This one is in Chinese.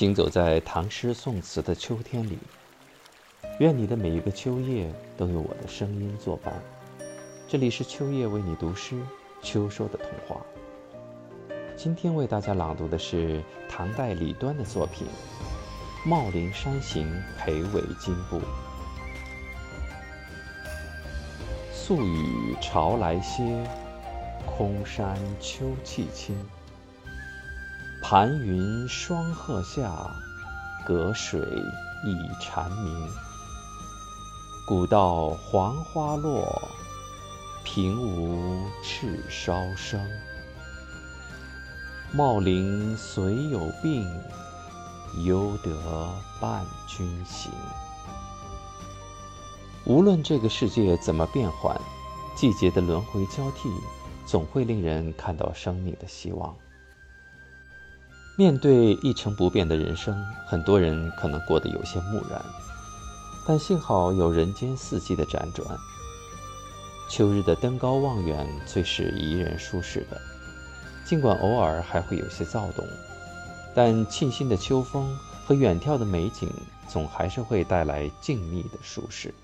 行走在唐诗宋词的秋天里，愿你的每一个秋夜都有我的声音作伴。这里是秋夜为你读诗，秋收的童话。今天为大家朗读的是唐代李端的作品《茂陵山行裴伟金步》。宿雨潮来歇，空山秋气清。寒云双鹤下，隔水一蝉鸣。古道黄花落，平无赤烧生。茂陵虽有病，犹得伴君行。无论这个世界怎么变幻，季节的轮回交替，总会令人看到生命的希望。面对一成不变的人生，很多人可能过得有些木然，但幸好有人间四季的辗转。秋日的登高望远最是宜人舒适的，尽管偶尔还会有些躁动，但沁心的秋风和远眺的美景，总还是会带来静谧的舒适。